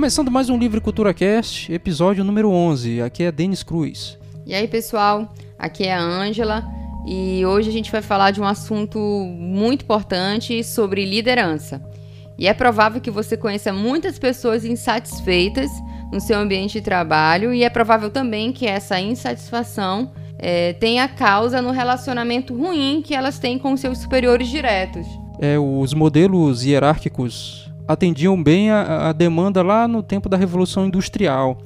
Começando mais um Livre Cultura Cast, episódio número 11. Aqui é Denis Cruz. E aí, pessoal? Aqui é a Ângela e hoje a gente vai falar de um assunto muito importante sobre liderança. E é provável que você conheça muitas pessoas insatisfeitas no seu ambiente de trabalho e é provável também que essa insatisfação é, tenha causa no relacionamento ruim que elas têm com seus superiores diretos. É, os modelos hierárquicos atendiam bem a, a demanda lá no tempo da Revolução Industrial.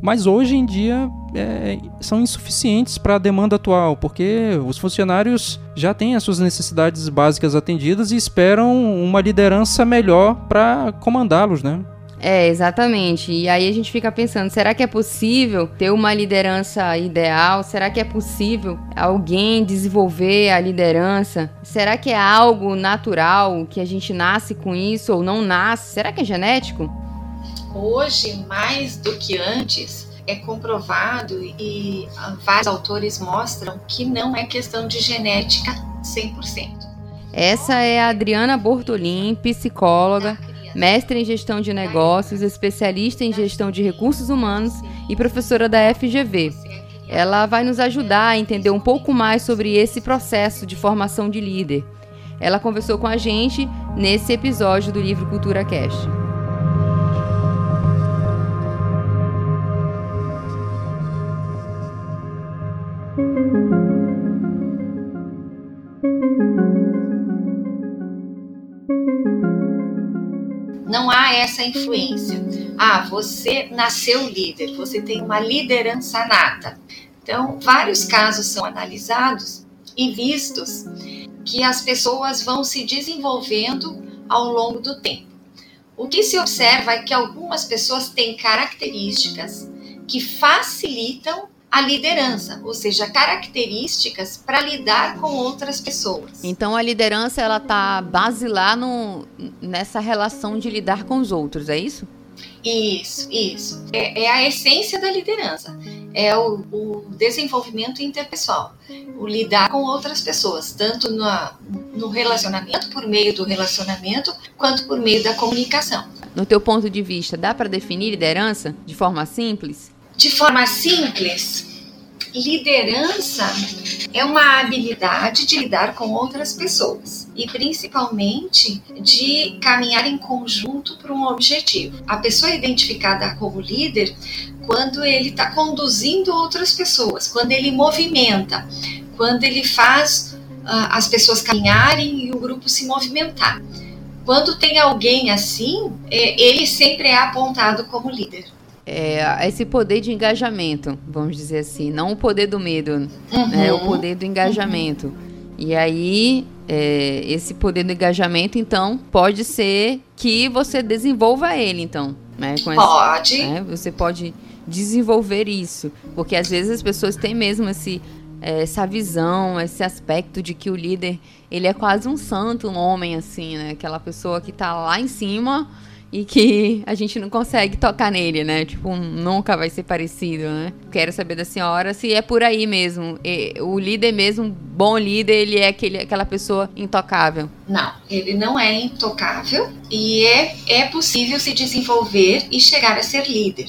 Mas hoje em dia é, são insuficientes para a demanda atual, porque os funcionários já têm as suas necessidades básicas atendidas e esperam uma liderança melhor para comandá-los, né? É, exatamente. E aí a gente fica pensando, será que é possível ter uma liderança ideal? Será que é possível alguém desenvolver a liderança? Será que é algo natural que a gente nasce com isso ou não nasce? Será que é genético? Hoje, mais do que antes, é comprovado e vários autores mostram que não é questão de genética 100%. Essa é a Adriana Bortolin, psicóloga mestre em gestão de negócios, especialista em gestão de recursos humanos e professora da FGV. Ela vai nos ajudar a entender um pouco mais sobre esse processo de formação de líder. Ela conversou com a gente nesse episódio do livro Cultura Cast. Essa influência. Ah, você nasceu líder, você tem uma liderança nata. Então, vários casos são analisados e vistos que as pessoas vão se desenvolvendo ao longo do tempo. O que se observa é que algumas pessoas têm características que facilitam a liderança, ou seja, características para lidar com outras pessoas. Então a liderança ela tá basilar no, nessa relação de lidar com os outros, é isso? Isso, isso. É, é a essência da liderança. É o, o, desenvolvimento interpessoal, o lidar com outras pessoas, tanto no, no relacionamento, por meio do relacionamento, quanto por meio da comunicação. No teu ponto de vista, dá para definir liderança de forma simples? De forma simples, liderança é uma habilidade de lidar com outras pessoas e principalmente de caminhar em conjunto para um objetivo. A pessoa é identificada como líder quando ele está conduzindo outras pessoas, quando ele movimenta, quando ele faz uh, as pessoas caminharem e o grupo se movimentar. Quando tem alguém assim, é, ele sempre é apontado como líder é, esse poder de engajamento, vamos dizer assim, não o poder do medo, né, uhum. né, o poder do engajamento. E aí, é, esse poder do engajamento, então, pode ser que você desenvolva ele, então. Né, pode. Né, você pode desenvolver isso, porque às vezes as pessoas têm mesmo esse, é, essa visão, esse aspecto de que o líder, ele é quase um santo, um homem, assim, né? Aquela pessoa que está lá em cima e que a gente não consegue tocar nele, né? Tipo, nunca vai ser parecido, né? Quero saber da senhora se é por aí mesmo. O líder mesmo, bom líder, ele é aquele, aquela pessoa intocável. Não, ele não é intocável e é, é possível se desenvolver e chegar a ser líder.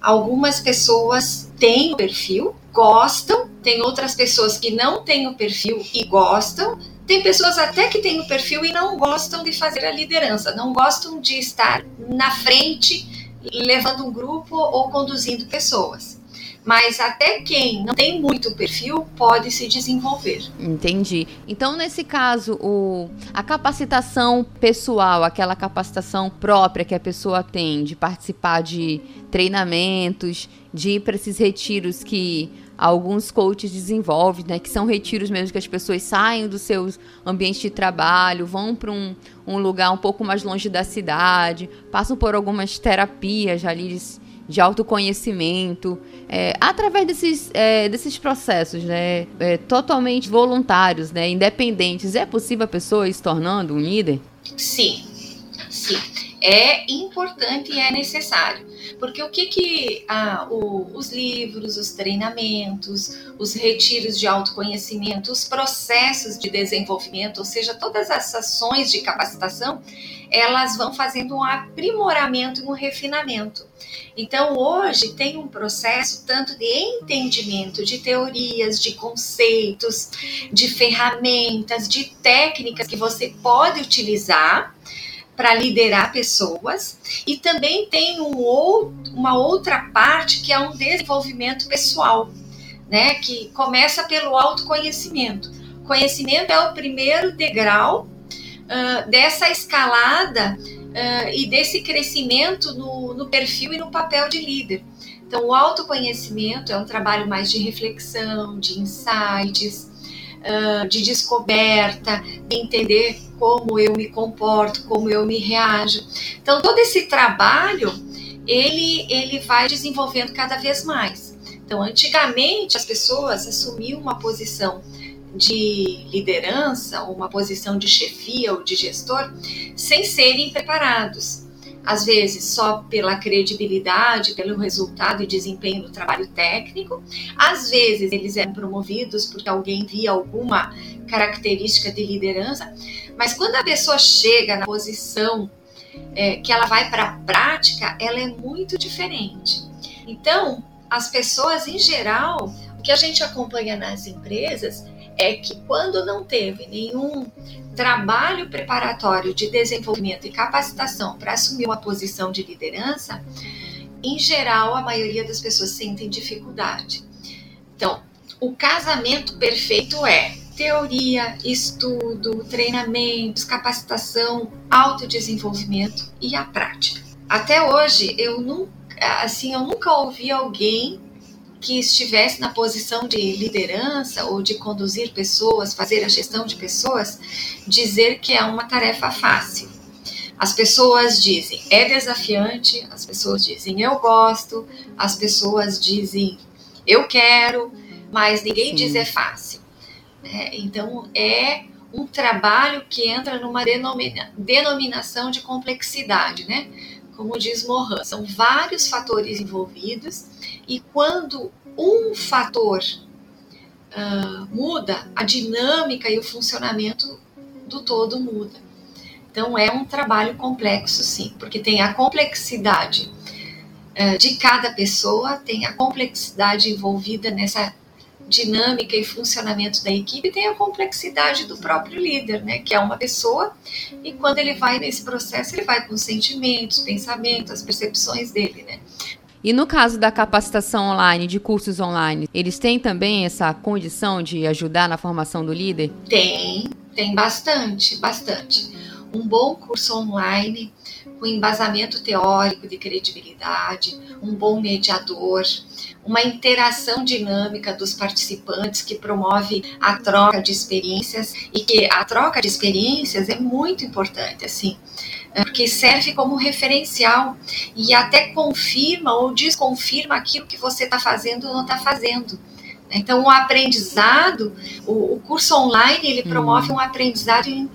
Algumas pessoas têm o perfil, gostam, tem outras pessoas que não têm o perfil e gostam, tem pessoas até que têm o perfil e não gostam de fazer a liderança, não gostam de estar na frente, levando um grupo ou conduzindo pessoas. Mas até quem não tem muito perfil pode se desenvolver. Entendi. Então, nesse caso, o, a capacitação pessoal, aquela capacitação própria que a pessoa tem de participar de treinamentos, de ir para esses retiros que alguns coaches desenvolvem, né, que são retiros mesmo que as pessoas saem dos seus ambientes de trabalho, vão para um, um lugar um pouco mais longe da cidade, passam por algumas terapias ali de, de autoconhecimento, é, através desses, é, desses processos, né, é, totalmente voluntários, né, independentes. É possível a pessoa ir se tornando um líder? Sim, Sim, é importante e é necessário. Porque o que, que ah, o, os livros, os treinamentos, os retiros de autoconhecimento, os processos de desenvolvimento, ou seja, todas as ações de capacitação, elas vão fazendo um aprimoramento e um refinamento. Então, hoje tem um processo tanto de entendimento de teorias, de conceitos, de ferramentas, de técnicas que você pode utilizar para liderar pessoas e também tem um ou, uma outra parte que é um desenvolvimento pessoal, né? Que começa pelo autoconhecimento. Conhecimento é o primeiro degrau uh, dessa escalada uh, e desse crescimento no, no perfil e no papel de líder. Então, o autoconhecimento é um trabalho mais de reflexão, de insights, de descoberta, de entender como eu me comporto, como eu me reajo. Então, todo esse trabalho, ele, ele vai desenvolvendo cada vez mais. Então, antigamente, as pessoas assumiam uma posição de liderança, uma posição de chefia ou de gestor, sem serem preparados. Às vezes só pela credibilidade, pelo resultado e desempenho do trabalho técnico, às vezes eles eram promovidos porque alguém via alguma característica de liderança, mas quando a pessoa chega na posição é, que ela vai para a prática, ela é muito diferente. Então, as pessoas em geral, o que a gente acompanha nas empresas é que quando não teve nenhum trabalho preparatório de desenvolvimento e capacitação para assumir uma posição de liderança, em geral a maioria das pessoas sentem dificuldade. Então, o casamento perfeito é teoria, estudo, treinamentos, capacitação, autodesenvolvimento e a prática. Até hoje eu nunca, assim, eu nunca ouvi alguém que estivesse na posição de liderança ou de conduzir pessoas, fazer a gestão de pessoas, dizer que é uma tarefa fácil. As pessoas dizem é desafiante, as pessoas dizem eu gosto, as pessoas dizem eu quero, mas ninguém Sim. diz é fácil. É, então é um trabalho que entra numa denomina, denominação de complexidade, né? Como diz Mohan, são vários fatores envolvidos e quando um fator uh, muda, a dinâmica e o funcionamento do todo muda. Então é um trabalho complexo, sim, porque tem a complexidade uh, de cada pessoa, tem a complexidade envolvida nessa dinâmica e funcionamento da equipe, tem a complexidade do próprio líder, né, que é uma pessoa, e quando ele vai nesse processo, ele vai com os sentimentos, pensamentos, as percepções dele, né? E no caso da capacitação online, de cursos online, eles têm também essa condição de ajudar na formação do líder? Tem, tem bastante, bastante. Um bom curso online com embasamento teórico de credibilidade, um bom mediador, uma interação dinâmica dos participantes que promove a troca de experiências e que a troca de experiências é muito importante, assim porque serve como referencial e até confirma ou desconfirma aquilo que você está fazendo ou não está fazendo. Então, o aprendizado, o, o curso online, ele hum. promove um aprendizado e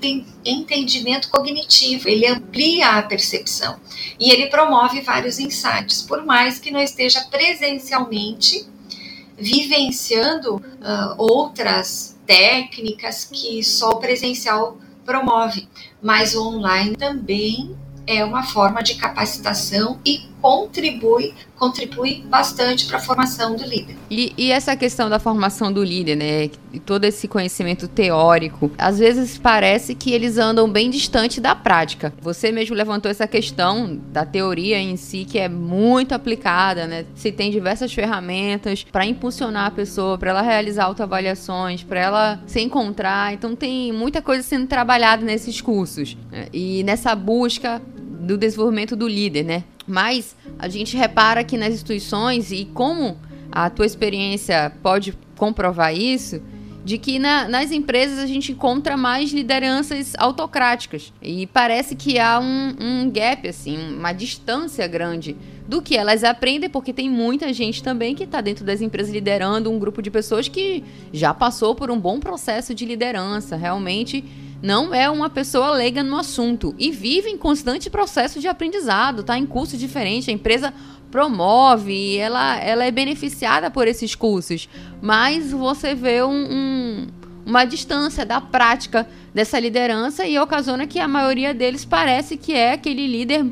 entendimento cognitivo, ele amplia a percepção e ele promove vários insights, por mais que não esteja presencialmente vivenciando uh, outras técnicas que só o presencial promove, mas o online também é uma forma de capacitação e contribui, contribui bastante para a formação do líder. E, e, essa questão da formação do líder, né? Todo esse conhecimento teórico, às vezes parece que eles andam bem distante da prática. Você mesmo levantou essa questão da teoria em si, que é muito aplicada, né? Se tem diversas ferramentas para impulsionar a pessoa, para ela realizar autoavaliações, para ela se encontrar. Então tem muita coisa sendo trabalhada nesses cursos. Né? E nessa busca do desenvolvimento do líder, né? Mas a gente repara que nas instituições, e como a tua experiência pode comprovar isso, de que na, nas empresas a gente encontra mais lideranças autocráticas. E parece que há um, um gap, assim, uma distância grande do que elas aprendem, porque tem muita gente também que está dentro das empresas liderando um grupo de pessoas que já passou por um bom processo de liderança, realmente não é uma pessoa leiga no assunto e vive em constante processo de aprendizado, está em curso diferente, a empresa promove, ela, ela é beneficiada por esses cursos, mas você vê um, um, uma distância da prática dessa liderança e ocasiona que a maioria deles parece que é aquele líder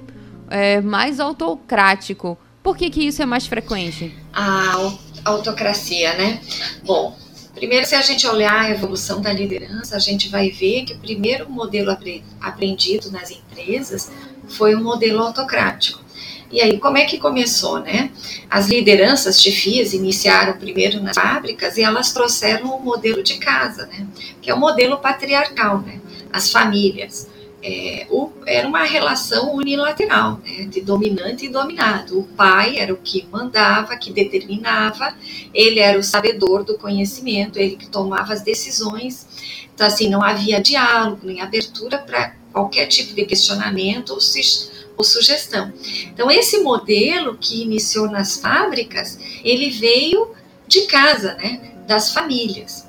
é, mais autocrático. Por que, que isso é mais frequente? A autocracia, né? Bom, Primeiro, se a gente olhar a evolução da liderança, a gente vai ver que o primeiro modelo aprendido nas empresas foi um modelo autocrático. E aí, como é que começou, né? As lideranças chefias iniciaram primeiro nas fábricas e elas trouxeram o um modelo de casa, né? Que é o modelo patriarcal, né? As famílias é, o, era uma relação unilateral, né, de dominante e dominado. O pai era o que mandava, que determinava, ele era o sabedor do conhecimento, ele que tomava as decisões. Então, assim, não havia diálogo, nem abertura para qualquer tipo de questionamento ou, ou sugestão. Então, esse modelo que iniciou nas fábricas, ele veio de casa, né, das famílias.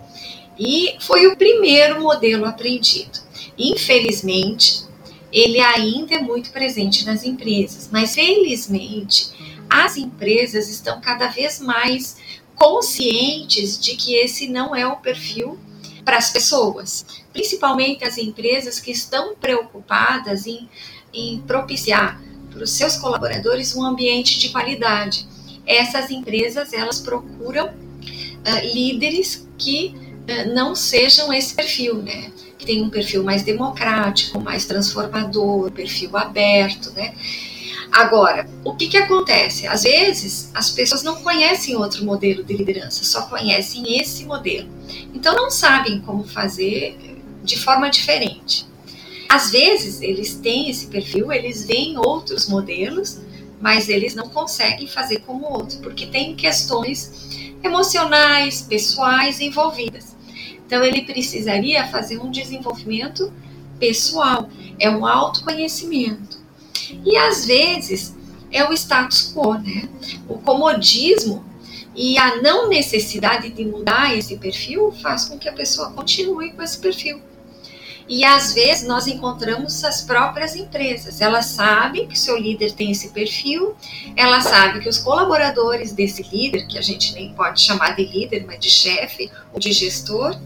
E foi o primeiro modelo aprendido. Infelizmente, ele ainda é muito presente nas empresas, mas felizmente as empresas estão cada vez mais conscientes de que esse não é o perfil para as pessoas, principalmente as empresas que estão preocupadas em, em propiciar para os seus colaboradores um ambiente de qualidade. Essas empresas elas procuram uh, líderes que uh, não sejam esse perfil, né? Que tem um perfil mais democrático, mais transformador, perfil aberto, né? Agora, o que, que acontece? Às vezes, as pessoas não conhecem outro modelo de liderança, só conhecem esse modelo. Então, não sabem como fazer de forma diferente. Às vezes, eles têm esse perfil, eles veem outros modelos, mas eles não conseguem fazer como outro, porque tem questões emocionais, pessoais envolvidas. Então, ele precisaria fazer um desenvolvimento pessoal, é um autoconhecimento. E às vezes é o status quo, né? O comodismo e a não necessidade de mudar esse perfil faz com que a pessoa continue com esse perfil. E às vezes nós encontramos as próprias empresas. Elas sabem que o seu líder tem esse perfil, ela sabe que os colaboradores desse líder, que a gente nem pode chamar de líder, mas de chefe ou de gestor,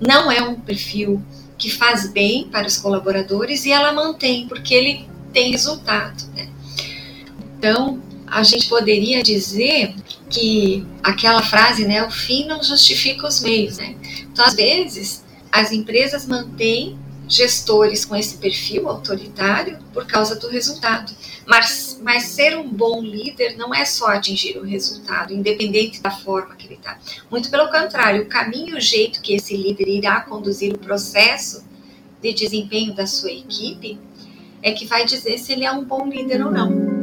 não é um perfil que faz bem para os colaboradores e ela mantém, porque ele tem resultado. Né? Então, a gente poderia dizer que aquela frase, né, o fim não justifica os meios, né? Então, às vezes, as empresas mantêm gestores com esse perfil autoritário por causa do resultado. Mas, mas ser um bom líder não é só atingir o resultado, independente da forma que ele está. Muito pelo contrário, o caminho e o jeito que esse líder irá conduzir o processo de desempenho da sua equipe é que vai dizer se ele é um bom líder ou não.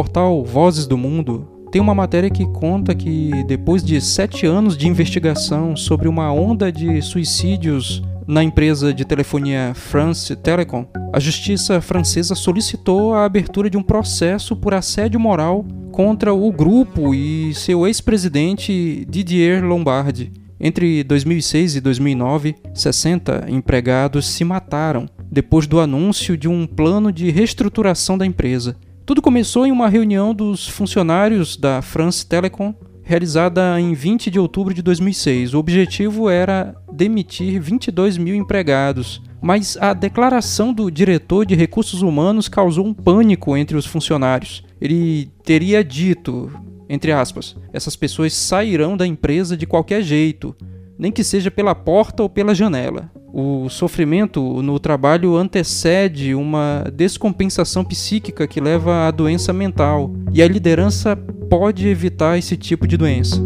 Portal Vozes do Mundo tem uma matéria que conta que, depois de sete anos de investigação sobre uma onda de suicídios na empresa de telefonia France Telecom, a justiça francesa solicitou a abertura de um processo por assédio moral contra o grupo e seu ex-presidente Didier Lombardi. Entre 2006 e 2009, 60 empregados se mataram depois do anúncio de um plano de reestruturação da empresa. Tudo começou em uma reunião dos funcionários da France Telecom, realizada em 20 de outubro de 2006. O objetivo era demitir 22 mil empregados, mas a declaração do diretor de recursos humanos causou um pânico entre os funcionários. Ele teria dito, entre aspas, essas pessoas sairão da empresa de qualquer jeito, nem que seja pela porta ou pela janela. O sofrimento no trabalho antecede uma descompensação psíquica que leva à doença mental, e a liderança pode evitar esse tipo de doença.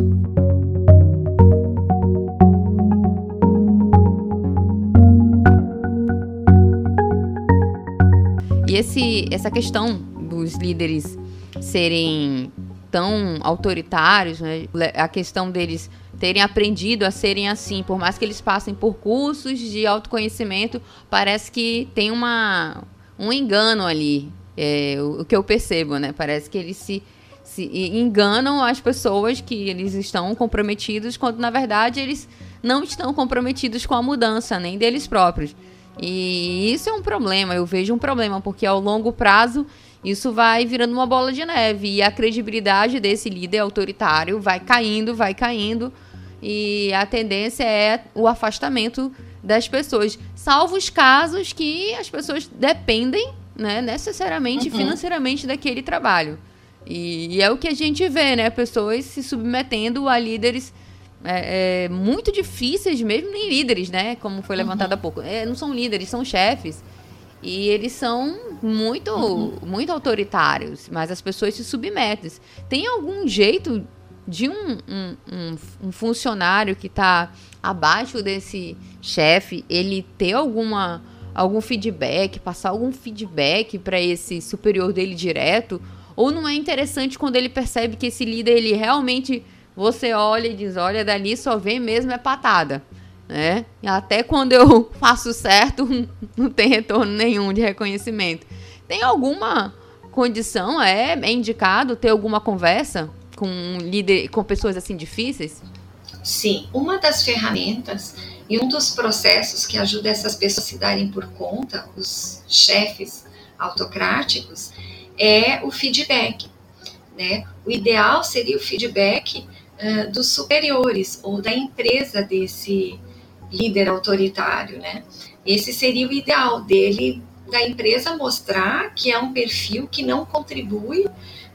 E esse, essa questão dos líderes serem tão autoritários, né? a questão deles terem aprendido a serem assim, por mais que eles passem por cursos de autoconhecimento, parece que tem uma, um engano ali. É, o, o que eu percebo, né? Parece que eles se, se enganam as pessoas que eles estão comprometidos, quando na verdade eles não estão comprometidos com a mudança, nem deles próprios. E isso é um problema, eu vejo um problema, porque ao longo prazo isso vai virando uma bola de neve e a credibilidade desse líder autoritário vai caindo, vai caindo e a tendência é o afastamento das pessoas, salvo os casos que as pessoas dependem, né, necessariamente uhum. financeiramente daquele trabalho. E, e, é o que a gente vê, né, pessoas se submetendo a líderes é, é, muito difíceis, mesmo nem líderes, né, como foi levantado uhum. há pouco. É, não são líderes, são chefes e eles são muito, uhum. muito autoritários, mas as pessoas se submetem. Tem algum jeito de um, um, um, um funcionário que está abaixo desse chefe, ele ter alguma algum feedback, passar algum feedback para esse superior dele direto? Ou não é interessante quando ele percebe que esse líder ele realmente você olha e diz, olha, dali só vem mesmo é patada né? Até quando eu faço certo, não tem retorno nenhum de reconhecimento. Tem alguma condição, é, é indicado ter alguma conversa com líder, com pessoas assim difíceis? Sim, uma das ferramentas e um dos processos que ajuda essas pessoas a se darem por conta, os chefes autocráticos, é o feedback. Né? O ideal seria o feedback uh, dos superiores ou da empresa desse líder autoritário, né? Esse seria o ideal dele, da empresa mostrar que é um perfil que não contribui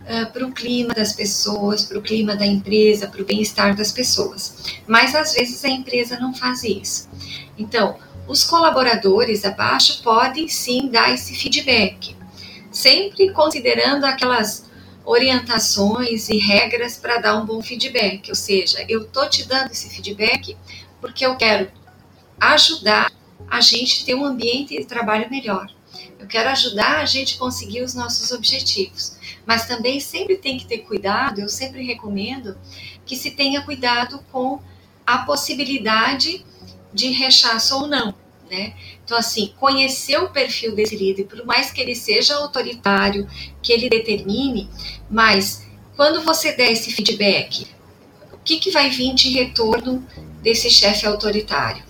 uh, para o clima das pessoas, para o clima da empresa, para o bem-estar das pessoas. Mas às vezes a empresa não faz isso. Então, os colaboradores abaixo podem sim dar esse feedback, sempre considerando aquelas orientações e regras para dar um bom feedback. Ou seja, eu tô te dando esse feedback porque eu quero ajudar a gente ter um ambiente de trabalho melhor. Eu quero ajudar a gente conseguir os nossos objetivos. Mas também sempre tem que ter cuidado, eu sempre recomendo que se tenha cuidado com a possibilidade de rechaço ou não. Né? Então, assim, conhecer o perfil desse líder, por mais que ele seja autoritário, que ele determine, mas quando você der esse feedback, o que, que vai vir de retorno desse chefe autoritário?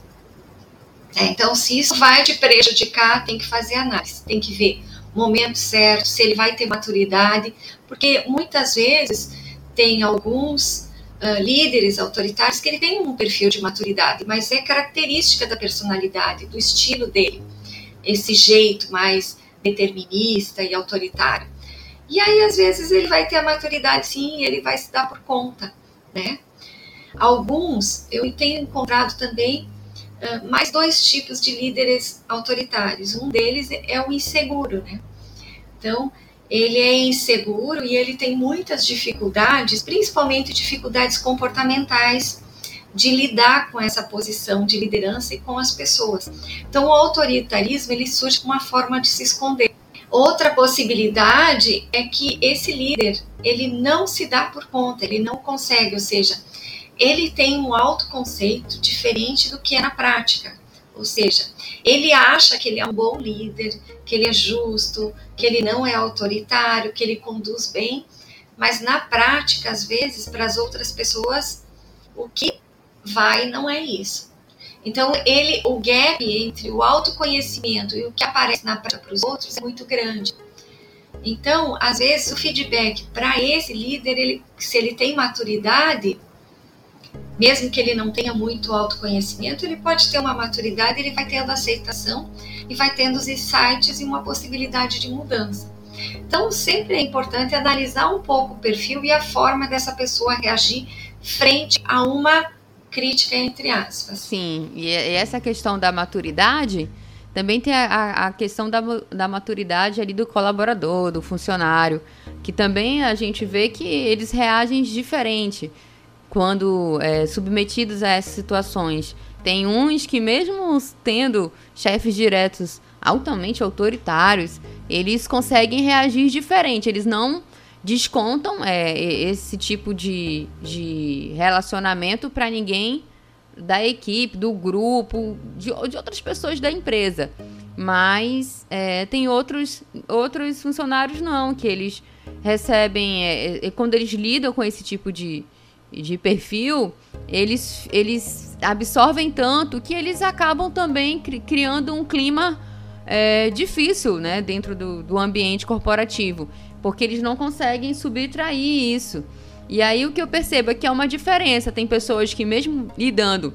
É, então, se isso vai te prejudicar, tem que fazer análise, tem que ver momento certo, se ele vai ter maturidade, porque muitas vezes tem alguns uh, líderes autoritários que ele tem um perfil de maturidade, mas é característica da personalidade, do estilo dele, esse jeito mais determinista e autoritário. E aí, às vezes, ele vai ter a maturidade, sim, ele vai se dar por conta, né? Alguns, eu tenho encontrado também mais dois tipos de líderes autoritários. Um deles é o inseguro, né? Então, ele é inseguro e ele tem muitas dificuldades, principalmente dificuldades comportamentais, de lidar com essa posição de liderança e com as pessoas. Então, o autoritarismo ele surge como uma forma de se esconder. Outra possibilidade é que esse líder ele não se dá por conta, ele não consegue, ou seja, ele tem um autoconceito diferente do que é na prática. Ou seja, ele acha que ele é um bom líder, que ele é justo, que ele não é autoritário, que ele conduz bem, mas na prática, às vezes, para as outras pessoas, o que vai não é isso. Então, ele, o gap entre o autoconhecimento e o que aparece na prática para os outros é muito grande. Então, às vezes, o feedback para esse líder, ele, se ele tem maturidade, mesmo que ele não tenha muito autoconhecimento, ele pode ter uma maturidade, ele vai tendo aceitação e vai tendo os insights e uma possibilidade de mudança. Então, sempre é importante analisar um pouco o perfil e a forma dessa pessoa reagir frente a uma crítica, entre aspas. Sim, e essa questão da maturidade também tem a, a questão da, da maturidade ali do colaborador, do funcionário, que também a gente vê que eles reagem diferente quando é, submetidos a essas situações. Tem uns que, mesmo tendo chefes diretos altamente autoritários, eles conseguem reagir diferente. Eles não descontam é, esse tipo de, de relacionamento para ninguém da equipe, do grupo, de, de outras pessoas da empresa. Mas é, tem outros, outros funcionários não, que eles recebem, é, é, quando eles lidam com esse tipo de, de perfil, eles, eles absorvem tanto que eles acabam também cri criando um clima é, difícil né, dentro do, do ambiente corporativo, porque eles não conseguem subtrair isso. E aí o que eu percebo é que é uma diferença. Tem pessoas que, mesmo lidando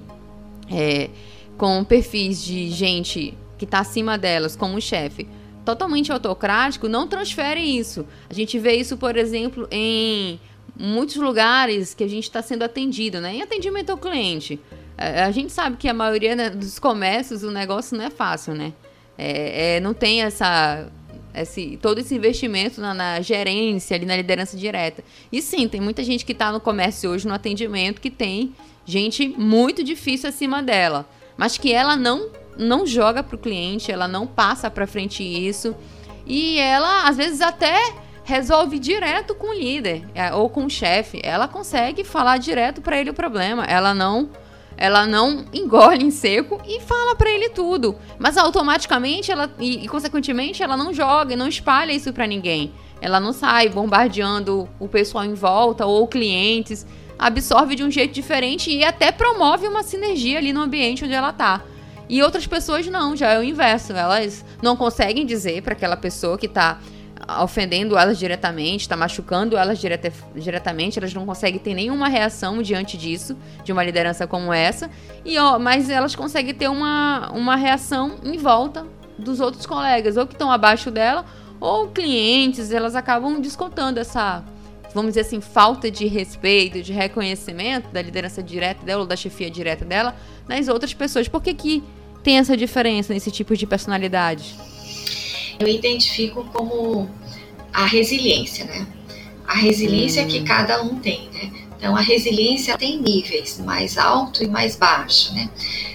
é, com perfis de gente que está acima delas, como chefe, totalmente autocrático, não transferem isso. A gente vê isso, por exemplo, em muitos lugares que a gente está sendo atendido, né? Em atendimento ao cliente. É, a gente sabe que a maioria né, dos comércios o negócio não é fácil, né? É, é, não tem essa esse, todo esse investimento na, na, gerência, ali na liderança direta. E sim, tem muita gente que está no comércio hoje, no atendimento, que tem gente muito difícil acima dela, mas que ela não não joga para o cliente, ela não passa para frente isso e ela às vezes até resolve direto com o líder é, ou com o chefe. Ela consegue falar direto para ele o problema. Ela não ela não engole em seco e fala para ele tudo. Mas automaticamente ela e, e, consequentemente ela não joga e não espalha isso para ninguém. Ela não sai bombardeando o pessoal em volta ou clientes, absorve de um jeito diferente e até promove uma sinergia ali no ambiente onde ela tá. E outras pessoas não, já é o inverso. Elas não conseguem dizer para aquela pessoa que tá ofendendo elas diretamente, está machucando elas direta, diretamente, elas não conseguem ter nenhuma reação diante disso, de uma liderança como essa, e ó, mas elas conseguem ter uma, uma reação em volta dos outros colegas, ou que estão abaixo dela, ou clientes, elas acabam descontando essa, vamos dizer assim, falta de respeito, de reconhecimento da liderança direta dela, ou da chefia direta dela, nas outras pessoas. Por que, que tem essa diferença nesse tipo de personalidade? Eu identifico como a resiliência, né? A resiliência hum. que cada um tem, né? Então, a resiliência tem níveis, mais alto e mais baixo, né?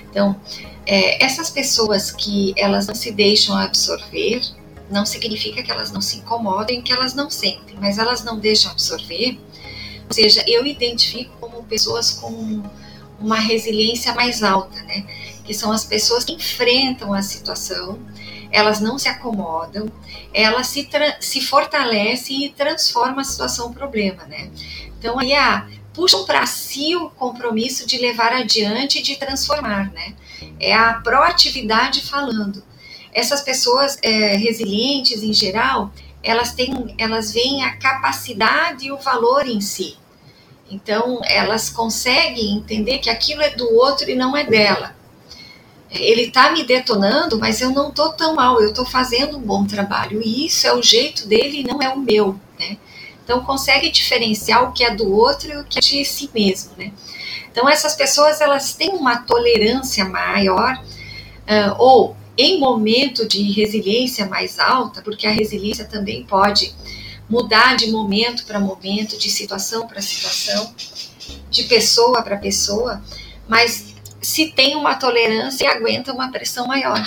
Então, é, essas pessoas que elas não se deixam absorver, não significa que elas não se incomodem, que elas não sentem, mas elas não deixam absorver. Ou seja, eu identifico como pessoas com uma resiliência mais alta, né? Que são as pessoas que enfrentam a situação, elas não se acomodam, elas se, se fortalecem e transformam a situação problema, né? Então aí a, puxam para si o compromisso de levar adiante e de transformar, né? É a proatividade falando. Essas pessoas é, resilientes em geral, elas têm, elas veem a capacidade e o valor em si. Então, elas conseguem entender que aquilo é do outro e não é dela ele está me detonando, mas eu não estou tão mal, eu estou fazendo um bom trabalho. E isso é o jeito dele não é o meu, né? Então consegue diferenciar o que é do outro e o que é de si mesmo, né? Então essas pessoas elas têm uma tolerância maior uh, ou em momento de resiliência mais alta, porque a resiliência também pode mudar de momento para momento, de situação para situação, de pessoa para pessoa, mas se tem uma tolerância e aguenta uma pressão maior.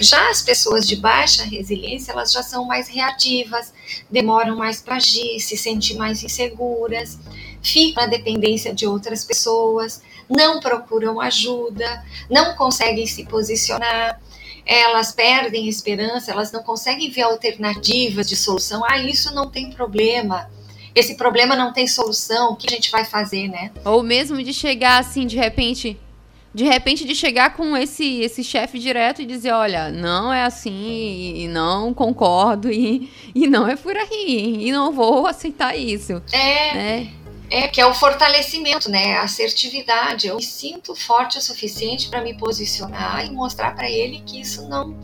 Já as pessoas de baixa resiliência, elas já são mais reativas, demoram mais para agir, se sentem mais inseguras, ficam na dependência de outras pessoas, não procuram ajuda, não conseguem se posicionar, elas perdem esperança, elas não conseguem ver alternativas de solução. Ah, isso não tem problema. Esse problema não tem solução, o que a gente vai fazer, né? Ou mesmo de chegar assim, de repente, de repente de chegar com esse esse chefe direto e dizer, olha, não é assim, e não concordo, e, e não é por aí, e não vou aceitar isso. É. Né? É, que é o fortalecimento, né? A assertividade. Eu me sinto forte o suficiente para me posicionar e mostrar para ele que isso não,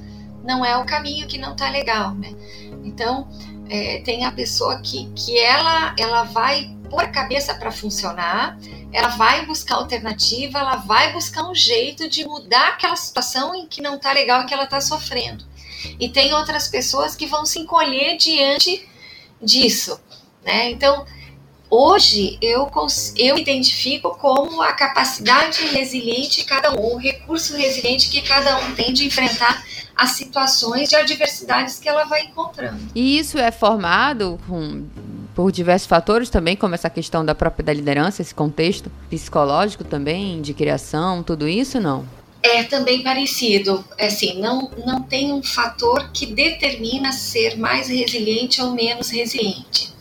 não é o caminho, que não tá legal, né? Então, é, tem a pessoa que, que ela, ela vai pôr a cabeça para funcionar ela vai buscar alternativa, ela vai buscar um jeito de mudar aquela situação em que não está legal, que ela está sofrendo. E tem outras pessoas que vão se encolher diante disso, né? Então, hoje eu, eu identifico como a capacidade resiliente cada um, o recurso resiliente que cada um tem de enfrentar as situações de adversidades que ela vai encontrando. E isso é formado com por diversos fatores também, como essa questão da própria da liderança, esse contexto psicológico também, de criação, tudo isso, não? É também parecido. É assim, não, não tem um fator que determina ser mais resiliente ou menos resiliente.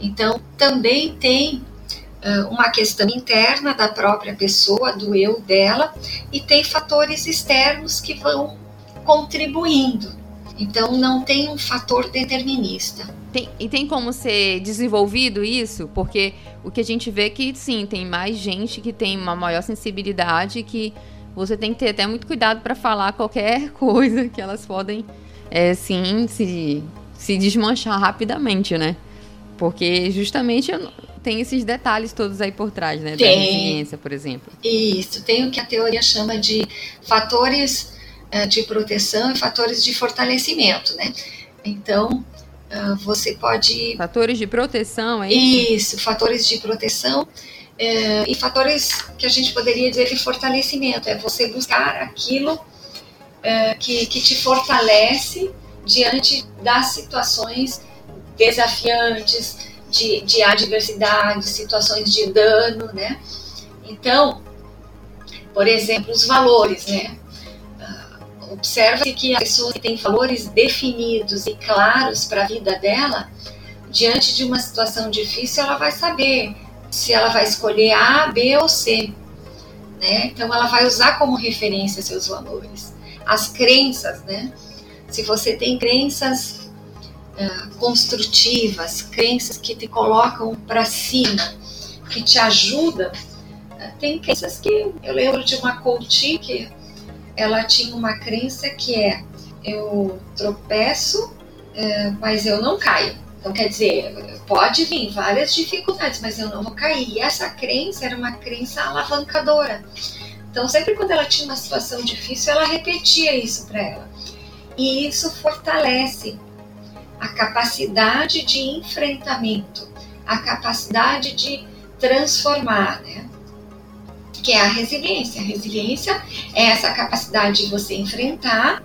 Então, também tem uh, uma questão interna da própria pessoa, do eu dela, e tem fatores externos que vão contribuindo. Então, não tem um fator determinista. Tem, e tem como ser desenvolvido isso? Porque o que a gente vê é que, sim, tem mais gente que tem uma maior sensibilidade que você tem que ter até muito cuidado para falar qualquer coisa que elas podem, é, sim, se, se desmanchar rapidamente, né? Porque justamente tem esses detalhes todos aí por trás, né? Tem. Da resiliência, por exemplo. Isso, tem o que a teoria chama de fatores de proteção e fatores de fortalecimento, né? Então, uh, você pode. Fatores de proteção, é isso? Isso, fatores de proteção é, e fatores que a gente poderia dizer de fortalecimento, é você buscar aquilo é, que, que te fortalece diante das situações desafiantes, de, de adversidade, situações de dano, né? Então, por exemplo, os valores, né? Observa-se que a pessoa que tem valores definidos e claros para a vida dela, diante de uma situação difícil, ela vai saber se ela vai escolher A, B ou C. Né? Então ela vai usar como referência seus valores. As crenças, né? Se você tem crenças uh, construtivas, crenças que te colocam para cima, que te ajudam, uh, tem crenças que eu lembro de uma coach que ela tinha uma crença que é eu tropeço, uh, mas eu não caio. Então, quer dizer, pode vir várias dificuldades, mas eu não vou cair. E essa crença era uma crença alavancadora. Então, sempre quando ela tinha uma situação difícil, ela repetia isso para ela. E isso fortalece a capacidade de enfrentamento, a capacidade de transformar, né? Que é a resiliência. A resiliência é essa capacidade de você enfrentar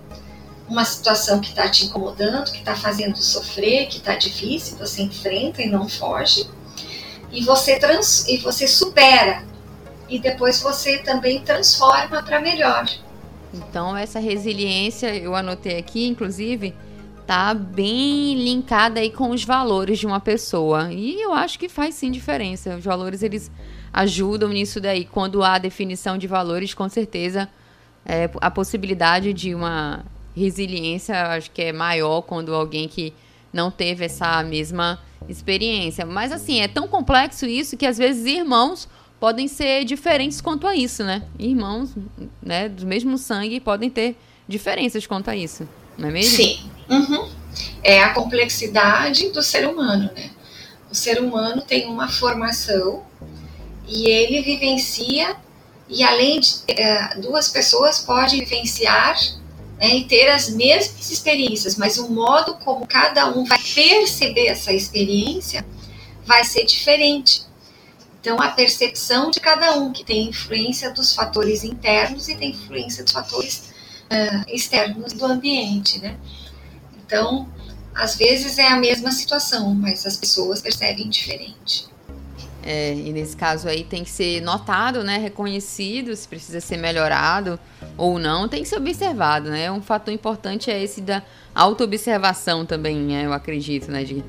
uma situação que está te incomodando, que está fazendo sofrer, que está difícil, você enfrenta e não foge, e você, trans, e você supera, e depois você também transforma para melhor. Então, essa resiliência, eu anotei aqui, inclusive, tá bem linkada aí com os valores de uma pessoa. E eu acho que faz sim diferença. Os valores, eles ajudam nisso daí. Quando há definição de valores, com certeza, é, a possibilidade de uma resiliência acho que é maior quando alguém que não teve essa mesma experiência. Mas assim, é tão complexo isso que às vezes irmãos podem ser diferentes quanto a isso, né? Irmãos, né, do mesmo sangue podem ter diferenças quanto a isso, não é mesmo? Sim. Uhum. É a complexidade do ser humano, né? O ser humano tem uma formação e ele vivencia e além de é, duas pessoas podem vivenciar né, e ter as mesmas experiências, mas o modo como cada um vai perceber essa experiência vai ser diferente. Então, a percepção de cada um, que tem influência dos fatores internos e tem influência dos fatores uh, externos do ambiente, né? Então, às vezes é a mesma situação, mas as pessoas percebem diferente. É, e nesse caso aí tem que ser notado, né, reconhecido, se precisa ser melhorado ou não, tem que ser observado, né? Um fator importante é esse da auto-observação também, né, eu acredito, né, de,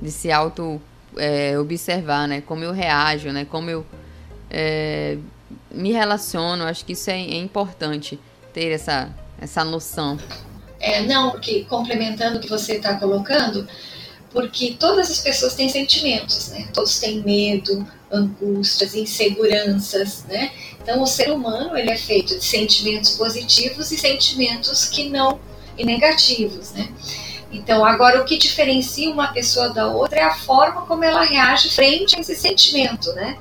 de se auto-observar, é, né, como eu reajo, né, como eu é, me relaciono, acho que isso é, é importante, ter essa, essa noção. É, não, porque complementando o que você está colocando, porque todas as pessoas têm sentimentos, né? Todos têm medo, angústias, inseguranças, né? Então o ser humano ele é feito de sentimentos positivos e sentimentos que não e negativos, né? Então agora o que diferencia uma pessoa da outra é a forma como ela reage frente a esse sentimento, né?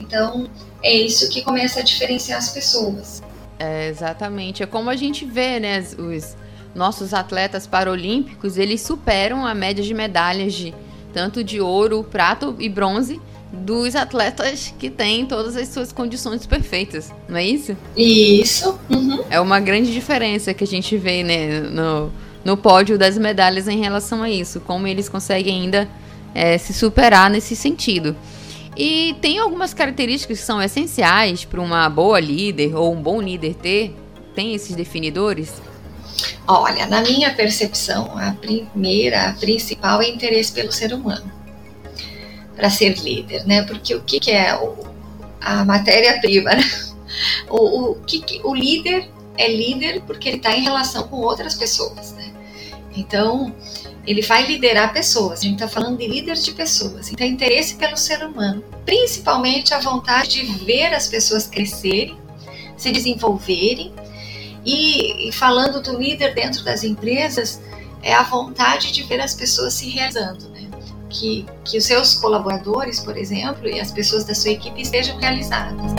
Então é isso que começa a diferenciar as pessoas. É, exatamente, é como a gente vê, né, os nossos atletas paralímpicos, eles superam a média de medalhas de tanto de ouro, prata e bronze dos atletas que têm todas as suas condições perfeitas, não é isso? Isso. Uhum. É uma grande diferença que a gente vê né, no, no pódio das medalhas em relação a isso, como eles conseguem ainda é, se superar nesse sentido. E tem algumas características que são essenciais para uma boa líder ou um bom líder ter? Tem esses definidores? Olha, na minha percepção, a primeira, a principal é interesse pelo ser humano para ser líder, né? Porque o que, que é o, a matéria-prima, né? O, o, que, que, o líder é líder porque ele está em relação com outras pessoas, né? Então, ele vai liderar pessoas. A gente está falando de líderes de pessoas. Então, interesse pelo ser humano, principalmente a vontade de ver as pessoas crescerem, se desenvolverem. E, e falando do líder dentro das empresas, é a vontade de ver as pessoas se realizando, né? Que, que os seus colaboradores, por exemplo, e as pessoas da sua equipe estejam realizadas.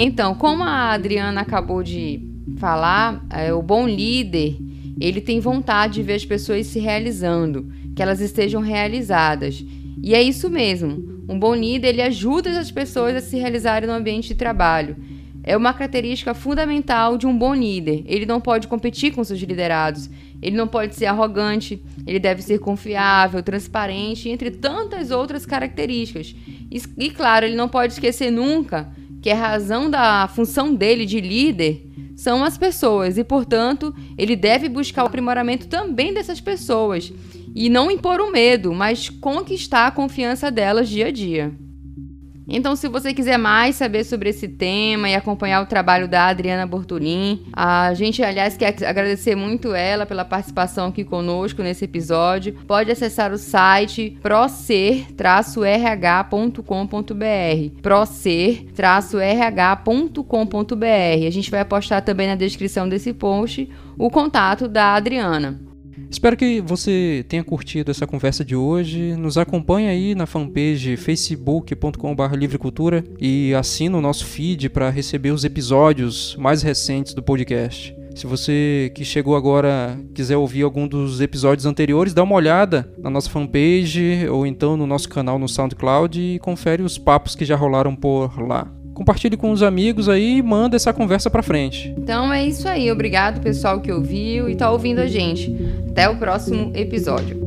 Então, como a Adriana acabou de falar, é, o bom líder ele tem vontade de ver as pessoas se realizando, que elas estejam realizadas. E é isso mesmo. Um bom líder ele ajuda as pessoas a se realizarem no ambiente de trabalho. É uma característica fundamental de um bom líder. Ele não pode competir com seus liderados. Ele não pode ser arrogante. Ele deve ser confiável, transparente, entre tantas outras características. E, e claro, ele não pode esquecer nunca que a razão da função dele de líder são as pessoas e, portanto, ele deve buscar o aprimoramento também dessas pessoas e não impor o medo, mas conquistar a confiança delas dia a dia. Então, se você quiser mais saber sobre esse tema e acompanhar o trabalho da Adriana Bortolin, a gente, aliás, quer agradecer muito ela pela participação aqui conosco nesse episódio. Pode acessar o site procer-rh.com.br procer-rh.com.br. A gente vai postar também na descrição desse post o contato da Adriana. Espero que você tenha curtido essa conversa de hoje. Nos acompanhe aí na fanpage facebook.com.br livrecultura e assina o nosso feed para receber os episódios mais recentes do podcast. Se você que chegou agora quiser ouvir algum dos episódios anteriores, dá uma olhada na nossa fanpage ou então no nosso canal no SoundCloud e confere os papos que já rolaram por lá compartilhe com os amigos aí e manda essa conversa para frente. Então é isso aí. Obrigado pessoal que ouviu e tá ouvindo a gente. Até o próximo episódio.